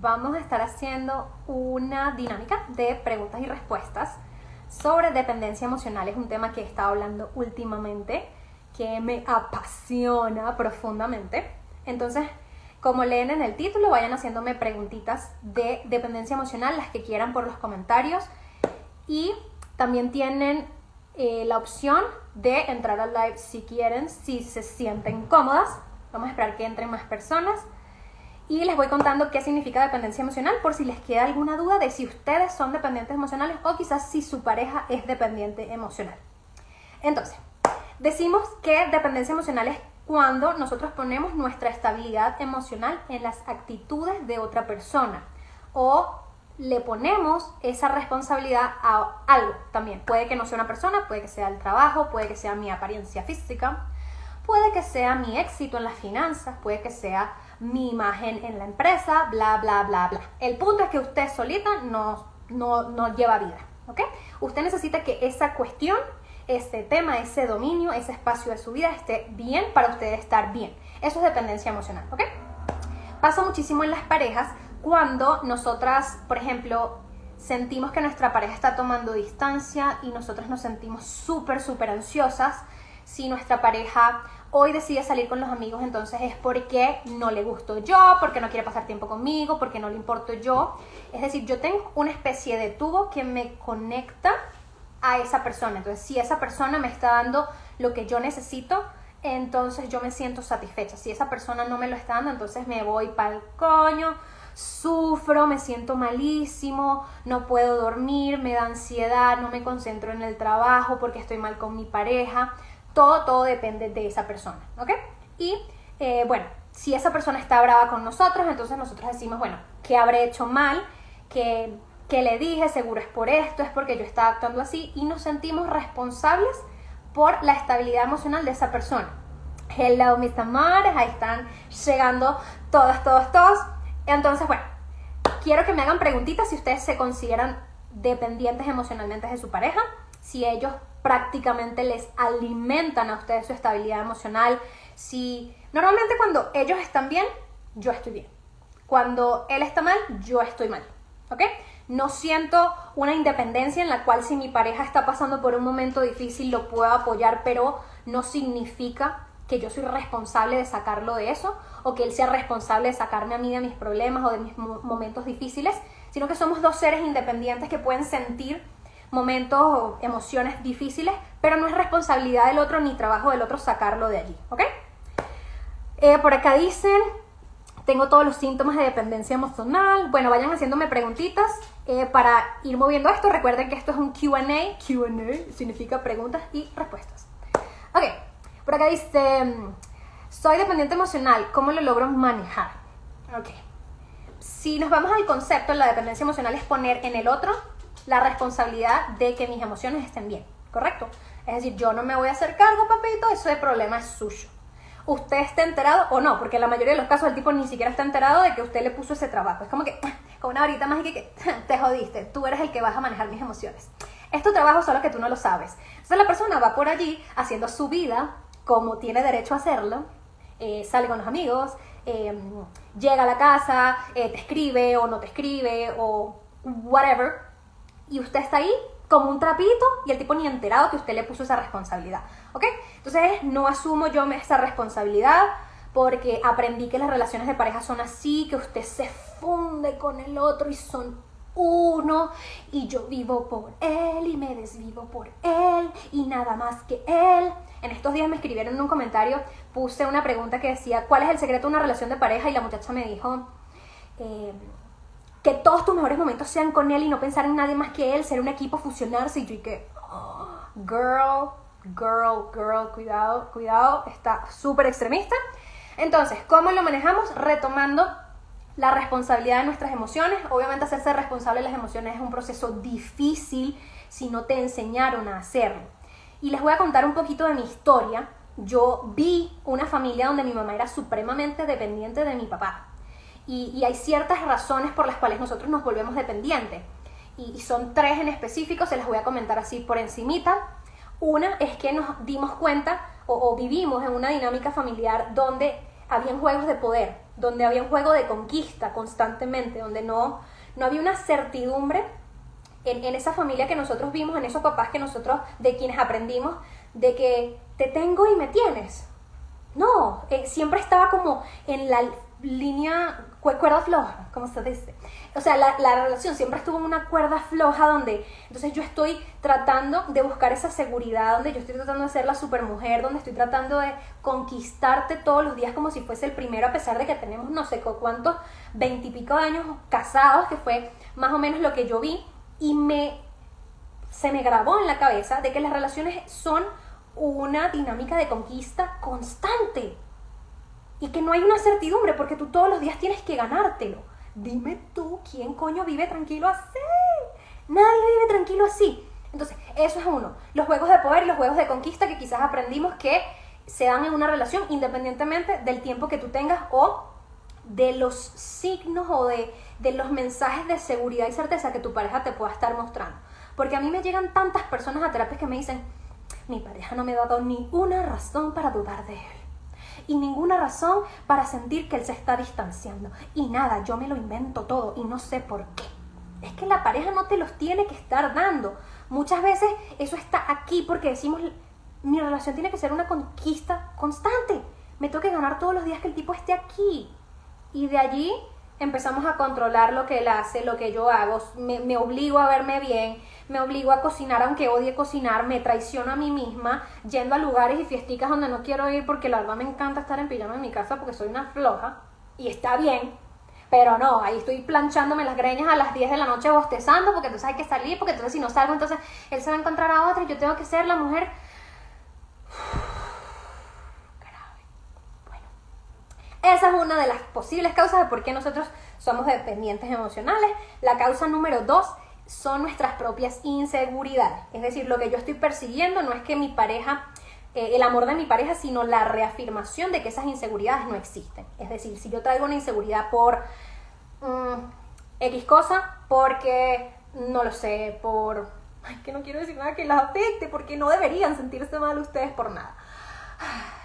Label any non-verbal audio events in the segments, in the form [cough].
Vamos a estar haciendo una dinámica de preguntas y respuestas sobre dependencia emocional. Es un tema que he estado hablando últimamente, que me apasiona profundamente. Entonces, como leen en el título, vayan haciéndome preguntitas de dependencia emocional, las que quieran por los comentarios. Y también tienen eh, la opción de entrar al live si quieren, si se sienten cómodas. Vamos a esperar que entren más personas. Y les voy contando qué significa dependencia emocional por si les queda alguna duda de si ustedes son dependientes emocionales o quizás si su pareja es dependiente emocional. Entonces, decimos que dependencia emocional es cuando nosotros ponemos nuestra estabilidad emocional en las actitudes de otra persona o le ponemos esa responsabilidad a algo también. Puede que no sea una persona, puede que sea el trabajo, puede que sea mi apariencia física, puede que sea mi éxito en las finanzas, puede que sea mi imagen en la empresa, bla, bla, bla, bla. El punto es que usted solita no, no, lleva vida, ¿ok? Usted necesita que esa cuestión, ese tema, ese dominio, ese espacio de su vida esté bien para usted estar bien. Eso es dependencia emocional, ¿ok? Pasa muchísimo en las parejas cuando nosotras, por ejemplo, sentimos que nuestra pareja está tomando distancia y nosotras nos sentimos súper, súper ansiosas si nuestra pareja hoy decide salir con los amigos, entonces es porque no le gusto yo, porque no quiere pasar tiempo conmigo, porque no le importo yo. Es decir, yo tengo una especie de tubo que me conecta a esa persona. Entonces, si esa persona me está dando lo que yo necesito, entonces yo me siento satisfecha. Si esa persona no me lo está dando, entonces me voy para el coño, sufro, me siento malísimo, no puedo dormir, me da ansiedad, no me concentro en el trabajo porque estoy mal con mi pareja. Todo, todo depende de esa persona, ¿ok? Y eh, bueno, si esa persona está brava con nosotros, entonces nosotros decimos, bueno, ¿qué habré hecho mal? ¿Qué, qué le dije? Seguro es por esto, es porque yo estaba actuando así y nos sentimos responsables por la estabilidad emocional de esa persona. Hello, mis amores, ahí están llegando todas, todos, todos. Entonces, bueno, quiero que me hagan preguntitas si ustedes se consideran dependientes emocionalmente de su pareja, si ellos prácticamente les alimentan a ustedes su estabilidad emocional. Si normalmente cuando ellos están bien, yo estoy bien. Cuando él está mal, yo estoy mal. ¿Ok? No siento una independencia en la cual si mi pareja está pasando por un momento difícil lo puedo apoyar, pero no significa que yo soy responsable de sacarlo de eso o que él sea responsable de sacarme a mí de mis problemas o de mis momentos difíciles, sino que somos dos seres independientes que pueden sentir momentos o emociones difíciles, pero no es responsabilidad del otro ni trabajo del otro sacarlo de allí, ¿ok? Eh, por acá dicen, tengo todos los síntomas de dependencia emocional. Bueno, vayan haciéndome preguntitas eh, para ir moviendo esto. Recuerden que esto es un QA. QA significa preguntas y respuestas. Ok, por acá dice, soy dependiente emocional, ¿cómo lo logro manejar? Ok. Si nos vamos al concepto, la dependencia emocional es poner en el otro la responsabilidad de que mis emociones estén bien, ¿correcto? Es decir, yo no me voy a hacer cargo, papito, ese problema es suyo. Usted está enterado o no, porque en la mayoría de los casos el tipo ni siquiera está enterado de que usted le puso ese trabajo. Es como que [clears throat] con una varita mágica que [clears throat] te jodiste, tú eres el que vas a manejar mis emociones. Es tu trabajo solo que tú no lo sabes. Entonces la persona va por allí haciendo su vida como tiene derecho a hacerlo, eh, sale con los amigos, eh, llega a la casa, eh, te escribe o no te escribe o whatever, y usted está ahí como un trapito y el tipo ni enterado que usted le puso esa responsabilidad, ¿ok? Entonces no asumo yo esa responsabilidad porque aprendí que las relaciones de pareja son así, que usted se funde con el otro y son uno y yo vivo por él y me desvivo por él y nada más que él. En estos días me escribieron en un comentario, puse una pregunta que decía, ¿cuál es el secreto de una relación de pareja? Y la muchacha me dijo, eh, que todos tus mejores momentos sean con él y no pensar en nadie más que él, ser un equipo, fusionarse y yo y que, oh, girl, girl, girl, cuidado, cuidado, está súper extremista. Entonces, ¿cómo lo manejamos? Retomando la responsabilidad de nuestras emociones. Obviamente hacerse responsable de las emociones es un proceso difícil si no te enseñaron a hacerlo. Y les voy a contar un poquito de mi historia. Yo vi una familia donde mi mamá era supremamente dependiente de mi papá. Y, hay ciertas razones por las cuales nosotros nos volvemos dependientes. Y, son tres en específico, se las voy a comentar así por encimita. Una es que nos dimos cuenta o, o vivimos en una dinámica familiar donde habían juegos de poder, donde había un juego de conquista constantemente, donde no, no había una certidumbre en, en, esa familia que nosotros vimos, en esos papás que nosotros, de quienes aprendimos, de que te tengo y me tienes. No, eh, siempre estaba como en la línea cuerda floja, como se dice. O sea, la, la, relación siempre estuvo en una cuerda floja donde, entonces yo estoy tratando de buscar esa seguridad, donde yo estoy tratando de ser la supermujer, donde estoy tratando de conquistarte todos los días como si fuese el primero, a pesar de que tenemos no sé cuántos, veintipico años casados, que fue más o menos lo que yo vi, y me, se me grabó en la cabeza de que las relaciones son una dinámica de conquista constante y que no hay una certidumbre porque tú todos los días tienes que ganártelo. Dime tú, ¿quién coño vive tranquilo así? Nadie vive tranquilo así. Entonces, eso es uno. Los juegos de poder los juegos de conquista que quizás aprendimos que se dan en una relación independientemente del tiempo que tú tengas o de los signos o de, de los mensajes de seguridad y certeza que tu pareja te pueda estar mostrando. Porque a mí me llegan tantas personas a terapias que me dicen, mi pareja no me ha dado ninguna razón para dudar de él y ninguna razón para sentir que él se está distanciando. Y nada, yo me lo invento todo y no sé por qué. Es que la pareja no te los tiene que estar dando. Muchas veces eso está aquí porque decimos, mi relación tiene que ser una conquista constante. Me tengo ganar todos los días que el tipo esté aquí. Y de allí empezamos a controlar lo que él hace, lo que yo hago, me, me, obligo a verme bien, me obligo a cocinar aunque odie cocinar, me traiciono a mí misma, yendo a lugares y fiesticas donde no quiero ir porque la verdad me encanta estar en pijama en mi casa porque soy una floja y está bien, pero no, ahí estoy planchándome las greñas a las 10 de la noche bostezando porque entonces hay que salir, porque entonces si no salgo entonces él se va a encontrar a otra y yo tengo que ser la mujer Esa es una de las posibles causas de por qué nosotros somos dependientes emocionales. La causa número dos son nuestras propias inseguridades. Es decir, lo que yo estoy persiguiendo no es que mi pareja, eh, el amor de mi pareja, sino la reafirmación de que esas inseguridades no existen. Es decir, si yo traigo una inseguridad por um, X cosa, porque, no lo sé, por... Ay, que no quiero decir nada que las afecte, porque no deberían sentirse mal ustedes por nada.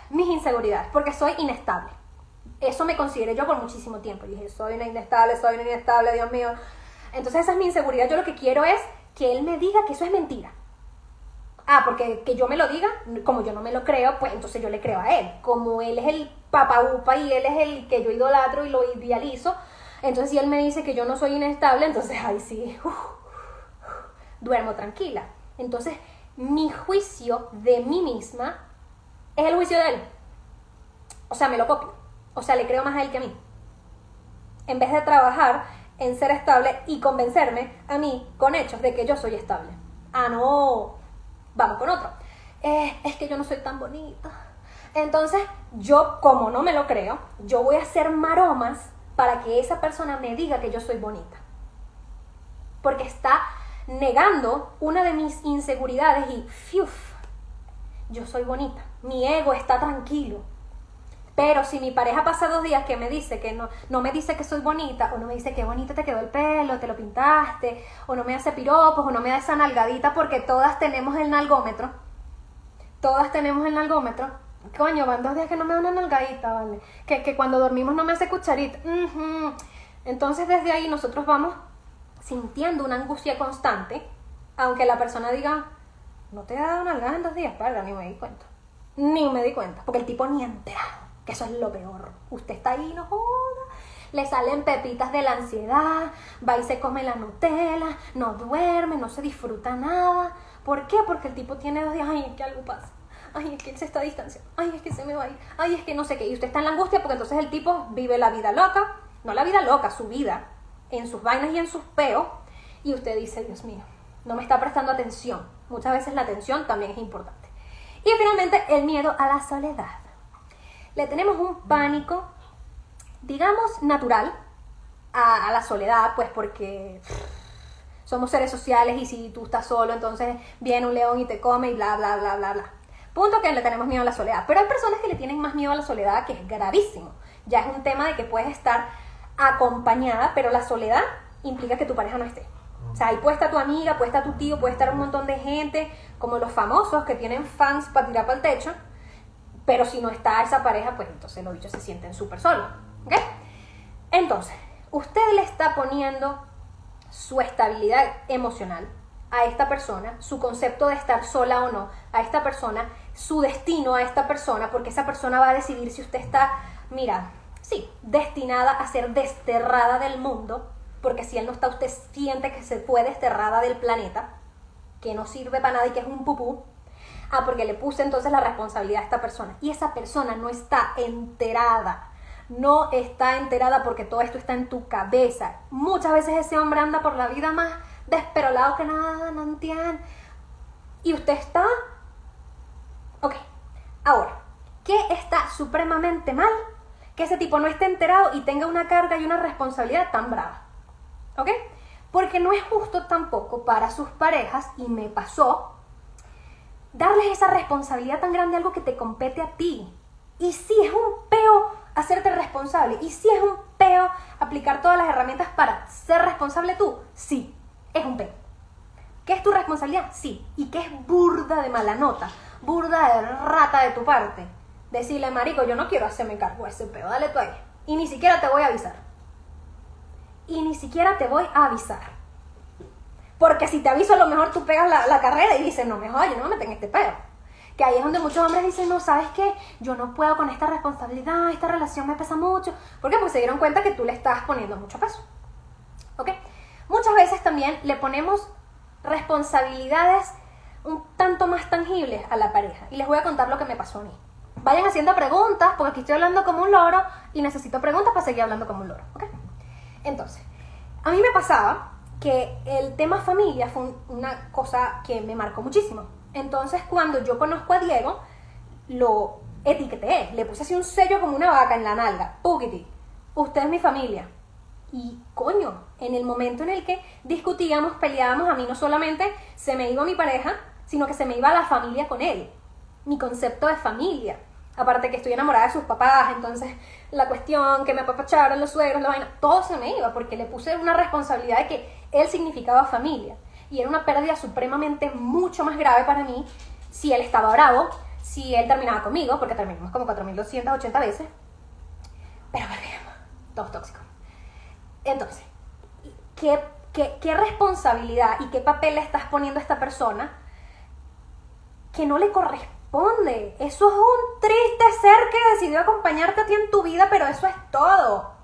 Mis inseguridades, porque soy inestable eso me consideré yo por muchísimo tiempo. Y dije, soy una inestable, soy una inestable, Dios mío. Entonces esa es mi inseguridad. Yo lo que quiero es que él me diga que eso es mentira. Ah, porque que yo me lo diga, como yo no me lo creo, pues entonces yo le creo a él. Como él es el papaupa y él es el que yo idolatro y lo idealizo, entonces si él me dice que yo no soy inestable, entonces ahí sí, duermo tranquila. Entonces mi juicio de mí misma es el juicio de él. O sea, me lo copio. O sea, le creo más a él que a mí. En vez de trabajar en ser estable y convencerme a mí con hechos de que yo soy estable. Ah, no. Vamos con otro. Eh, es que yo no soy tan bonita. Entonces, yo como no me lo creo, yo voy a hacer maromas para que esa persona me diga que yo soy bonita. Porque está negando una de mis inseguridades y, fiuf, yo soy bonita. Mi ego está tranquilo pero si mi pareja pasa dos días que me dice que no, no me dice que soy bonita, o no me dice que bonito te quedó el pelo, te lo pintaste, o no me hace piropos, o no me da esa nalgadita, porque todas tenemos el nalgómetro. Todas tenemos el nalgómetro. Coño, van dos días que no me da una nalgadita, ¿vale? Que, que cuando dormimos no me hace cucharita. Entonces desde ahí nosotros vamos sintiendo una angustia constante, aunque la persona diga, no te ha dado nalgadas en dos días, perdón, ni me di cuenta. Ni me di cuenta, porque el tipo ni enterado que eso es lo peor. Usted está ahí, no joda. Le salen pepitas de la ansiedad, va y se come la Nutella, no duerme, no se disfruta nada. ¿Por qué? Porque el tipo tiene dos días, ay, que algo pasa. Ay, es que él se está distanciando. Ay, es que se me va a ir. Ay, es que no sé qué. Y usted está en la angustia porque entonces el tipo vive la vida loca. No la vida loca, su vida. En sus vainas y en sus peos. Y usted dice, Dios mío, no me está prestando atención. Muchas veces la atención también es importante. Y finalmente, el miedo a la soledad le tenemos un pánico, digamos, natural, a, a la soledad, pues porque somos seres sociales y si tú estás solo, entonces viene un león y te come y bla, bla, bla, bla, bla. Punto que le tenemos miedo a la soledad. Pero hay personas que le tienen más miedo a la soledad, que es gravísimo. Ya es un tema de que puedes estar acompañada, pero la soledad implica que tu pareja no esté. O sea, ahí puede estar tu amiga, puede estar tu tío, puede estar un montón de gente, como los famosos que tienen fans para tirar para el techo, pero si no está esa pareja, pues entonces los bichos se sienten súper solos. ¿Ok? Entonces, usted le está poniendo su estabilidad emocional a esta persona, su concepto de estar sola o no a esta persona, su destino a esta persona, porque esa persona va a decidir si usted está, mira, sí, destinada a ser desterrada del mundo, porque si él no está, usted siente que se fue desterrada del planeta, que no sirve para nada y que es un pupú. Ah, porque le puse entonces la responsabilidad a esta persona. Y esa persona no está enterada. No está enterada porque todo esto está en tu cabeza. Muchas veces ese hombre anda por la vida más desperolado que nada, no entiende. Y usted está... Ok, ahora, ¿qué está supremamente mal? Que ese tipo no esté enterado y tenga una carga y una responsabilidad tan brava. ¿Ok? Porque no es justo tampoco para sus parejas, y me pasó, darles esa responsabilidad tan grande a algo que te compete a ti. Y si es un peo hacerte responsable, y si es un peo aplicar todas las herramientas para ser responsable tú, sí, es un peo. ¿Qué es tu responsabilidad? Sí. ¿Y qué es burda de mala nota? Burda de rata de tu parte. Decirle, marico, yo no quiero hacerme cargo de ese peo, dale tú ahí. Y ni siquiera te voy a avisar. Y ni siquiera te voy a avisar. Porque si te aviso, a lo mejor tú pegas la, carrera y dices, no, mejor yo no me meto en este peo. Que ahí es donde muchos hombres dicen, no, ¿sabes qué? Yo no puedo con esta responsabilidad, esta relación me pesa mucho. ¿Por qué? Porque se dieron cuenta que tú le estás poniendo mucho peso. ¿Ok? Muchas veces también le ponemos responsabilidades un tanto más tangibles a la pareja. Y les voy a contar lo que me pasó a mí. Vayan haciendo preguntas, porque aquí estoy hablando como un loro y necesito preguntas para seguir hablando como un loro. ¿ok? Entonces, a mí me pasaba que el tema familia fue una cosa que me marcó muchísimo. Entonces, cuando yo conozco a Diego, lo etiqueté, le puse así un sello como una vaca en la nalga. Pukiti, usted es mi familia. Y coño, en el momento en el que discutíamos, peleábamos, a mí no solamente se me iba mi pareja, sino que se me iba la familia con él. Mi concepto de familia. Aparte que estoy enamorada de sus papás, entonces la cuestión que me apapacharon los suegros, la vaina, todo se me iba porque le puse una responsabilidad de que él significaba familia. Y era una pérdida supremamente mucho más grave para mí si él estaba bravo, si él terminaba conmigo, porque terminamos como 4.280 veces. Pero volvemos, todos tóxicos. Entonces, ¿qué, qué, responsabilidad y qué papel le estás poniendo a esta persona que no le corresponde? Eso es un triste ser que decidió acompañarte a ti en tu vida, pero eso es todo.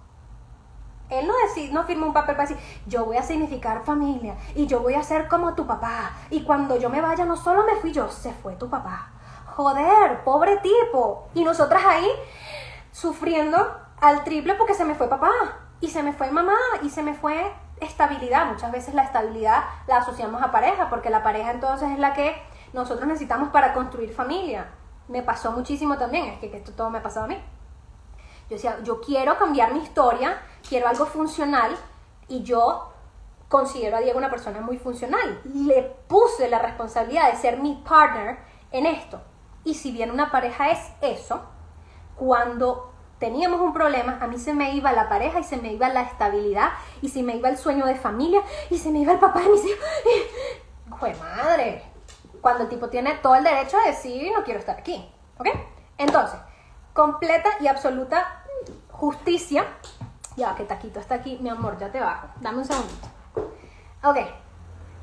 Él no, decide, no firma un papel para decir, yo voy a significar familia y yo voy a ser como tu papá. Y cuando yo me vaya, no solo me fui yo, se fue tu papá. Joder, pobre tipo. Y nosotras ahí sufriendo al triple porque se me fue papá y se me fue mamá y se me fue estabilidad. Muchas veces la estabilidad la asociamos a pareja, porque la pareja entonces es la que nosotros necesitamos para construir familia. Me pasó muchísimo también, es que, esto todo me ha pasado a mí. Yo decía, yo quiero cambiar mi historia, quiero algo funcional y yo considero a Diego una persona muy funcional. Le puse la responsabilidad de ser mi partner en esto. Y si bien una pareja es eso, cuando teníamos un problema, a mí se me iba la pareja y se me iba la estabilidad y se me iba el sueño de familia y se me iba el papá de mis hijos. [laughs] ¡Jue madre! Cuando el tipo tiene todo el derecho a decir no quiero estar aquí. ¿Ok? Entonces, completa y absoluta justicia. Ya, que taquito está aquí, mi amor, ya te bajo. Dame un segundito. Ok.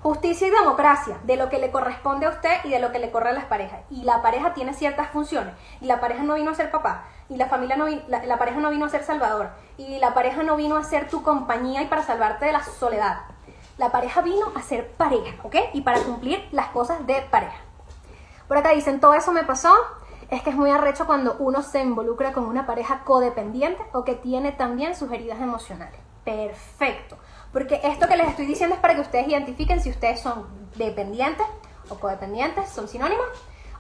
Justicia y democracia, de lo que le corresponde a usted y de lo que le corre a las parejas. Y la pareja tiene ciertas funciones. Y la pareja no vino a ser papá y la familia no la, pareja no vino a ser salvador y la pareja no vino a ser tu compañía y para salvarte de la soledad. La pareja vino a ser pareja, ¿ok? Y para cumplir las cosas de pareja. Por acá dicen, todo eso me pasó. Es que es muy arrecho cuando uno se involucra con una pareja codependiente o que tiene también sus heridas emocionales. Perfecto. Porque esto que les estoy diciendo es para que ustedes identifiquen si ustedes son dependientes o codependientes, son sinónimos,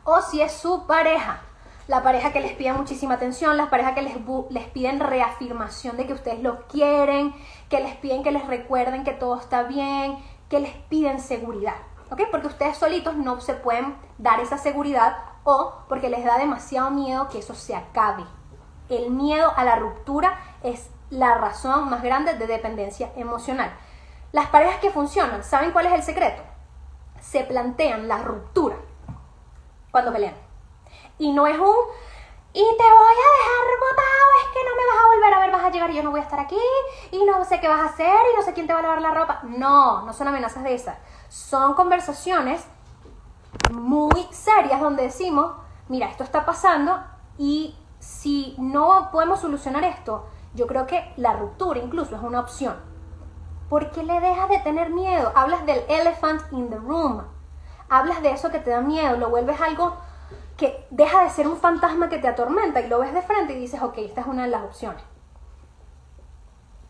o si es su pareja. la pareja que les pide muchísima atención, las parejas que les, les piden reafirmación de que ustedes lo quieren, que les piden que les recuerden que todo está bien, que les piden seguridad. ¿Ok? Porque ustedes solitos no se pueden dar esa seguridad o porque les da demasiado miedo que eso se acabe. El miedo a la ruptura es la razón más grande de dependencia emocional. Las parejas que funcionan, ¿saben cuál es el secreto? Se plantean la ruptura cuando pelean. Y no es un, y te voy a dejar botado, es que no me vas a yo no voy a estar aquí, y no sé qué vas a hacer, y no sé quién te va a lavar la ropa. No, no son amenazas de esas. Son conversaciones muy serias donde decimos, mira, esto está pasando y si no podemos solucionar esto, yo creo que la ruptura incluso es una opción. ¿Por qué le dejas de tener miedo? Hablas del elephant in the room. Hablas de eso que te da miedo, lo vuelves algo que deja de ser un fantasma que te atormenta y lo ves de frente y dices, ok, esta es una de las opciones.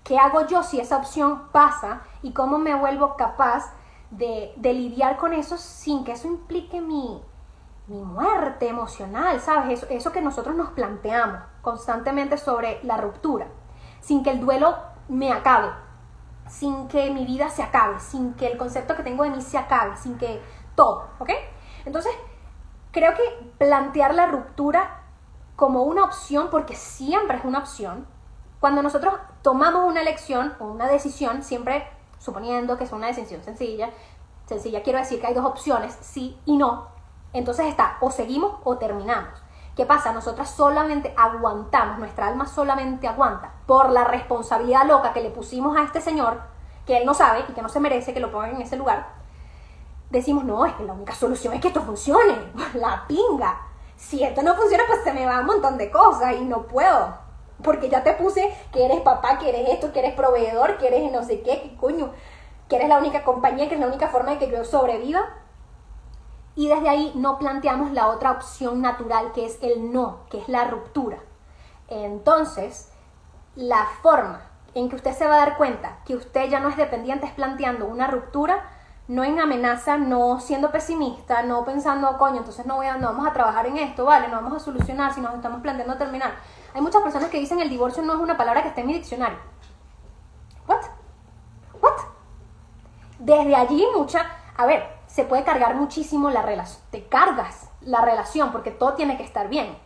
¿Qué hago yo si esa opción pasa y cómo me vuelvo capaz de, lidiar con eso sin que eso implique mi, muerte emocional, ¿sabes? Eso, eso que nosotros nos planteamos constantemente sobre la ruptura, sin que el duelo me acabe, sin que mi vida se acabe, sin que el concepto que tengo de mí se acabe, sin que todo, ¿ok? Entonces, creo que plantear la ruptura como una opción, porque siempre es una opción, cuando nosotros tomamos una elección o una decisión, siempre suponiendo que es una decisión sencilla, sencilla quiero decir que hay dos opciones, sí y no, entonces está o seguimos o terminamos. ¿Qué pasa? Nosotras solamente aguantamos, nuestra alma solamente aguanta por la responsabilidad loca que le pusimos a este señor, que él no sabe y que no se merece que lo pongan en ese lugar, decimos, no, es que la única solución es que esto funcione. [laughs] La pinga. Si esto no funciona, pues se me va un montón de cosas y no puedo. Porque ya te puse que eres papá, que eres esto, que eres proveedor, que eres no sé qué, que coño, que eres la única compañía, que es la única forma de que yo sobreviva. Y desde ahí no planteamos la otra opción natural, que es el no, que es la ruptura. Entonces, la forma en que usted se va a dar cuenta que usted ya no es dependiente es planteando una ruptura no en amenaza, no siendo pesimista, no pensando, coño, entonces no, voy a, no vamos a trabajar en esto, vale, no vamos a solucionar si nos estamos planteando terminar. Hay muchas personas que dicen el divorcio no es una palabra que esté en mi diccionario. ¿What? ¿What? Desde allí mucha, a ver, se puede cargar muchísimo la relación, te cargas la relación porque todo tiene que estar bien.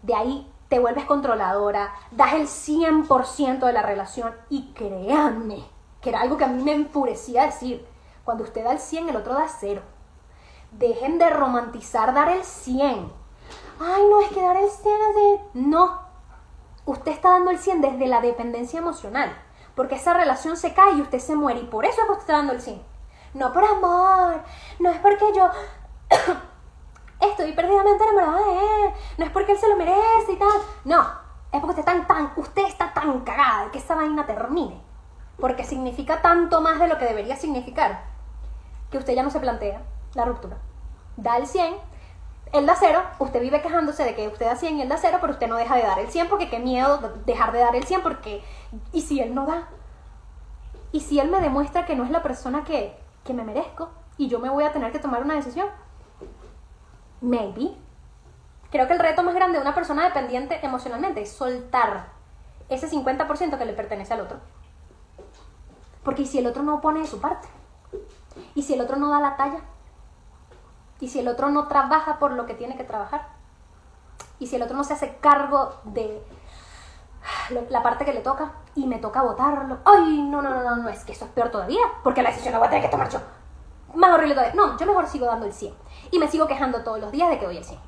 De ahí te vuelves controladora, das el 100% de la relación y créanme, que era algo que a mí me enfurecía decir, cuando usted da el 100, el otro da 0. Dejen de romantizar dar el 100. Ay, no, es que dar el 100 es de... No. Usted está dando el 100 desde la dependencia emocional. Porque esa relación se cae y usted se muere. Y por eso es que usted está dando el 100. No por amor. No es porque yo... [coughs] Estoy perdidamente enamorada de él. No es porque él se lo merece y tal. No. Es porque usted está tan, usted está tan cagada de que esa vaina termine. Porque significa tanto más de lo que debería significar que usted ya no se plantea la ruptura. Da el 100, él da 0, usted vive quejándose de que usted da 100 y él da 0, pero usted no deja de dar el 100 porque qué miedo dejar de dar el 100 porque... ¿Y si él no da? ¿Y si él me demuestra que no es la persona que, que me merezco y yo me voy a tener que tomar una decisión? Maybe. Creo que el reto más grande de una persona dependiente emocionalmente es soltar ese 50% que le pertenece al otro. Porque si el otro no pone de su parte? ¿Y si el otro no da la talla? ¿Y si el otro no trabaja por lo que tiene que trabajar? ¿Y si el otro no se hace cargo de la parte que le toca y me toca votarlo? Ay, no, no, no, no, no, es que eso es peor todavía, porque la decisión la voy a tener que tomar yo. Más horrible todavía. No, yo mejor sigo dando el 100. Y me sigo quejando todos los días de que doy el 100.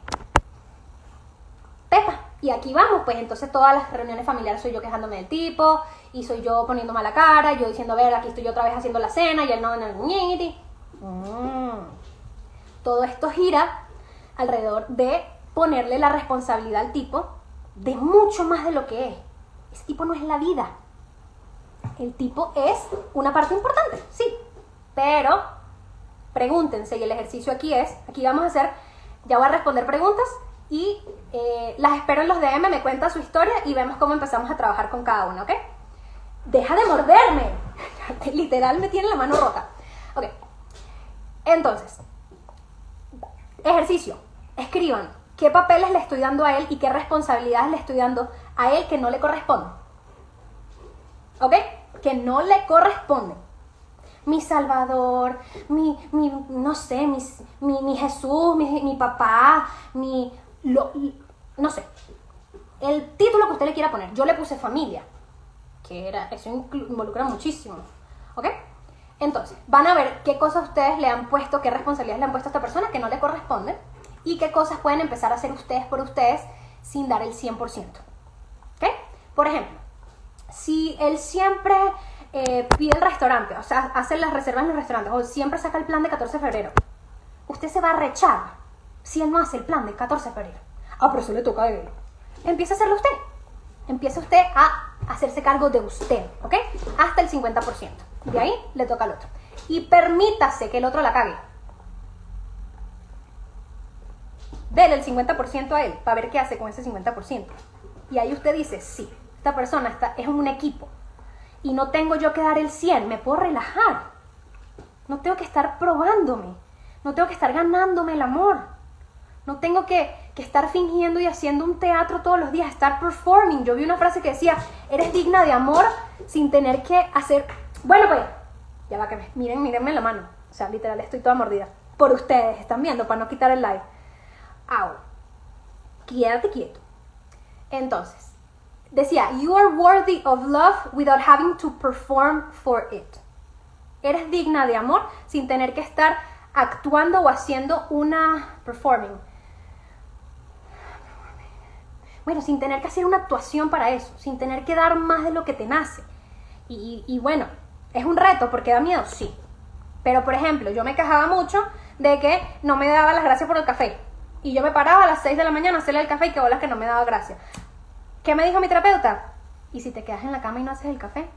Pepa. Y aquí vamos, pues entonces todas las reuniones familiares soy yo quejándome del tipo, y soy yo poniendo mala cara, yo diciendo, a ver, aquí estoy yo otra vez haciendo la cena, y él no en el mm. Todo esto gira alrededor de ponerle la responsabilidad al tipo de mucho más de lo que es. Ese tipo no es la vida. El tipo es una parte importante, sí. Pero pregúntense, y el ejercicio aquí es, aquí vamos a hacer, ya voy a responder preguntas y eh, las espero en los DM, me cuenta su historia y vemos cómo empezamos a trabajar con cada uno, ¿ok? Deja de morderme. [laughs] Literal me tiene la mano rota. Ok. Entonces, ejercicio. Escriban qué papeles le estoy dando a él y qué responsabilidades le estoy dando a él que no le corresponden. ¿Ok? Que no le corresponden. Mi Salvador, mi, mi no sé, mi, mi, Jesús, mi, mi, papá, mi... Lo, no sé. El título que usted le quiera poner. Yo le puse familia. Que era, eso involucra muchísimo. ¿Ok? Entonces, van a ver qué cosas ustedes le han puesto, qué responsabilidades le han puesto a esta persona que no le corresponden y qué cosas pueden empezar a hacer ustedes por ustedes sin dar el 100%. ¿Ok? Por ejemplo, si él siempre eh, pide el restaurante, o sea, hace las reservas en los restaurantes, o siempre saca el plan de 14 de febrero, usted se va a rechar si él no hace el plan de 14 de febrero. Ah, pero eso le toca a él. Empieza a hacerlo usted. Empieza usted a hacerse cargo de usted, ¿ok? Hasta el 50%. De ahí le toca al otro. Y permítase que el otro la cague. Dele el 50% a él para ver qué hace con ese 50%. Y ahí usted dice, sí, esta persona está, es un equipo. Y no tengo yo que dar el 100, me puedo relajar. No tengo que estar probándome. No tengo que estar ganándome el amor. No tengo que, que estar fingiendo y haciendo un teatro todos los días, estar performing. Yo vi una frase que decía, eres digna de amor sin tener que hacer... Bueno, pues, ya va que me... Miren, mírenme la mano. O sea, literal, estoy toda mordida. Por ustedes, están viendo, para no quitar el live. Au. Quédate quieto. Entonces, decía, you are worthy of love without having to perform for it. Eres digna de amor sin tener que estar actuando o haciendo una performing bueno, sin tener que hacer una actuación para eso, sin tener que dar más de lo que te nace. Y, bueno, es un reto porque da miedo, sí. Pero por ejemplo, yo me quejaba mucho de que no me daba las gracias por el café. Y yo me paraba a las 6 de la mañana a hacerle el café y que bolas que no me daba gracias. ¿Qué me dijo mi terapeuta? ¿Y si te quedas en la cama y no haces el café?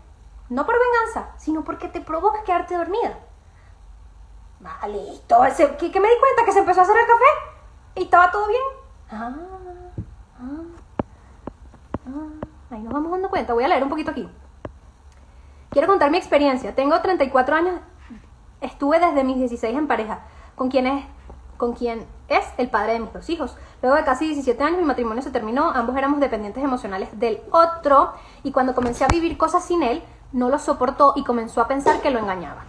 No por venganza, sino porque te provoca quedarte dormida. Vale, listo. ¿Qué, ¿Qué, me di cuenta? Que se empezó a hacer el café y estaba todo bien. Ah, ah. Ah, ahí nos vamos dando cuenta. Voy a leer un poquito aquí. Quiero contar mi experiencia. Tengo 34 años. Estuve desde mis 16 en pareja. Con quien es, con es el padre de mis dos hijos. Luego de casi 17 años mi matrimonio se terminó. Ambos éramos dependientes emocionales del otro. Y cuando comencé a vivir cosas sin él, no lo soportó y comenzó a pensar que lo engañaba.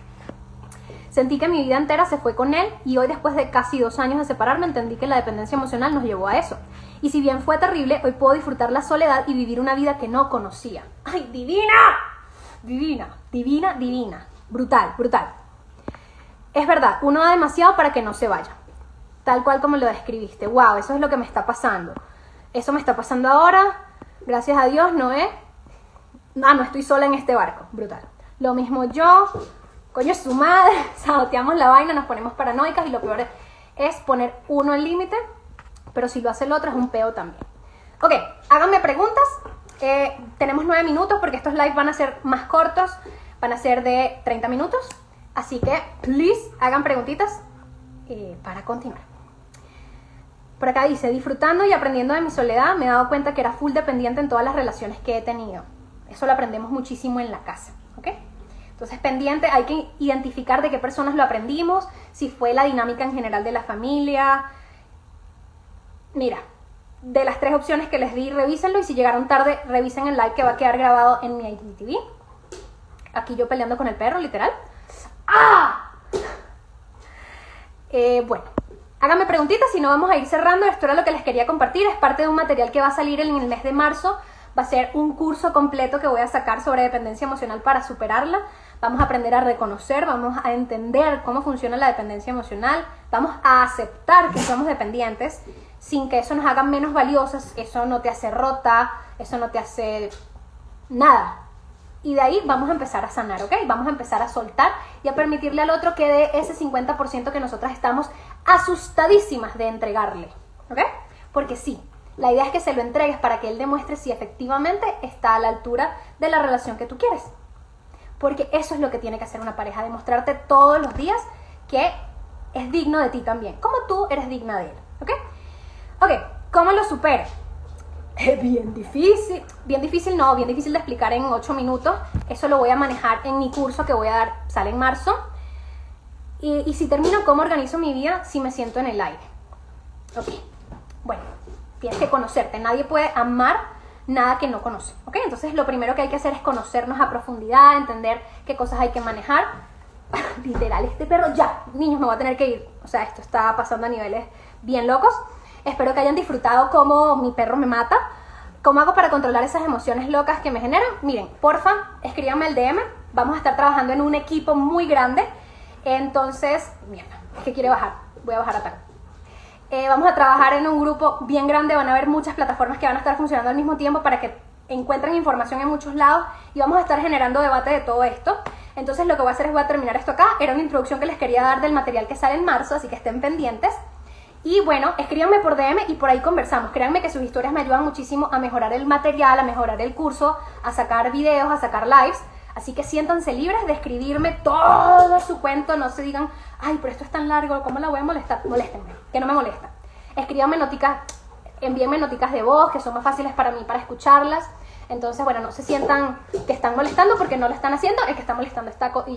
Sentí que mi vida entera se fue con él y hoy después de casi dos años de separarme entendí que la dependencia emocional nos llevó a eso. Y si bien fue terrible, hoy puedo disfrutar la soledad y vivir una vida que no conocía. ¡Ay, divina! Divina, divina, divina. Brutal, brutal. Es verdad, uno da demasiado para que no se vaya. Tal cual como lo describiste. ¡Wow! Eso es lo que me está pasando. Eso me está pasando ahora. Gracias a Dios, no es. Ah, no estoy sola en este barco. Brutal. Lo mismo yo. Coño, su madre. [laughs] Saboteamos la vaina, nos ponemos paranoicas y lo peor es poner uno el límite pero si lo hace el otro es un peo también. Ok, háganme preguntas. Eh, tenemos nueve minutos porque estos lives van a ser más cortos, van a ser de 30 minutos. Así que, please, hagan preguntitas eh, para continuar. Por acá dice, disfrutando y aprendiendo de mi soledad, me he dado cuenta que era full dependiente en todas las relaciones que he tenido. Eso lo aprendemos muchísimo en la casa, ¿ok? Entonces, pendiente, hay que identificar de qué personas lo aprendimos, si fue la dinámica en general de la familia, mira, de las tres opciones que les di, revísenlo y si llegaron tarde, revisen el like que va a quedar grabado en mi IGTV. Aquí yo peleando con el perro, literal. ¡Ah! Eh, bueno, háganme preguntitas, si no vamos a ir cerrando. Esto era lo que les quería compartir. Es parte de un material que va a salir en el mes de marzo. Va a ser un curso completo que voy a sacar sobre dependencia emocional para superarla. Vamos a aprender a reconocer, vamos a entender cómo funciona la dependencia emocional, vamos a aceptar que somos dependientes sin que eso nos haga menos valiosas, eso no te hace rota, eso no te hace nada. Y de ahí vamos a empezar a sanar, ¿ok? Vamos a empezar a soltar y a permitirle al otro que dé ese 50% que nosotras estamos asustadísimas de entregarle, ¿ok? Porque sí, la idea es que se lo entregues para que él demuestre si efectivamente está a la altura de la relación que tú quieres. Porque eso es lo que tiene que hacer una pareja, demostrarte todos los días que es digno de ti también, como tú eres digna de él, ¿ok? Ok, ¿cómo lo supero? Es bien difícil, bien difícil no, bien difícil de explicar en 8 minutos. Eso lo voy a manejar en mi curso que voy a dar, sale en marzo. Y, si termino, ¿cómo organizo mi vida si me siento en el aire? Ok, bueno, tienes que conocerte. Nadie puede amar nada que no conoce, ¿ok? Entonces lo primero que hay que hacer es conocernos a profundidad, entender qué cosas hay que manejar. [laughs] Literal, este perro ya, niños, me voy a tener que ir. O sea, esto está pasando a niveles bien locos. Espero que hayan disfrutado cómo mi perro me mata. ¿Cómo hago para controlar esas emociones locas que me generan? Miren, porfa, escríbanme el DM. Vamos a estar trabajando en un equipo muy grande. Entonces, mierda, es que quiere bajar. Voy a bajar a tal. Eh, vamos a trabajar en un grupo bien grande. Van a haber muchas plataformas que van a estar funcionando al mismo tiempo para que encuentren información en muchos lados y vamos a estar generando debate de todo esto. Entonces lo que voy a hacer es voy a terminar esto acá. Era una introducción que les quería dar del material que sale en marzo, así que estén pendientes. Y bueno, escríbanme por DM y por ahí conversamos. Créanme que sus historias me ayudan muchísimo a mejorar el material, a mejorar el curso, a sacar videos, a sacar lives. Así que siéntanse libres de escribirme todo su cuento. No se digan, ay, pero esto es tan largo, ¿cómo la voy a molestar? Moléstenme, que no me molesta. Escríbanme noticas, envíenme noticas de voz, que son más fáciles para mí para escucharlas. Entonces, bueno, no se sientan que están molestando porque no lo están haciendo, el que está molestando está y ya.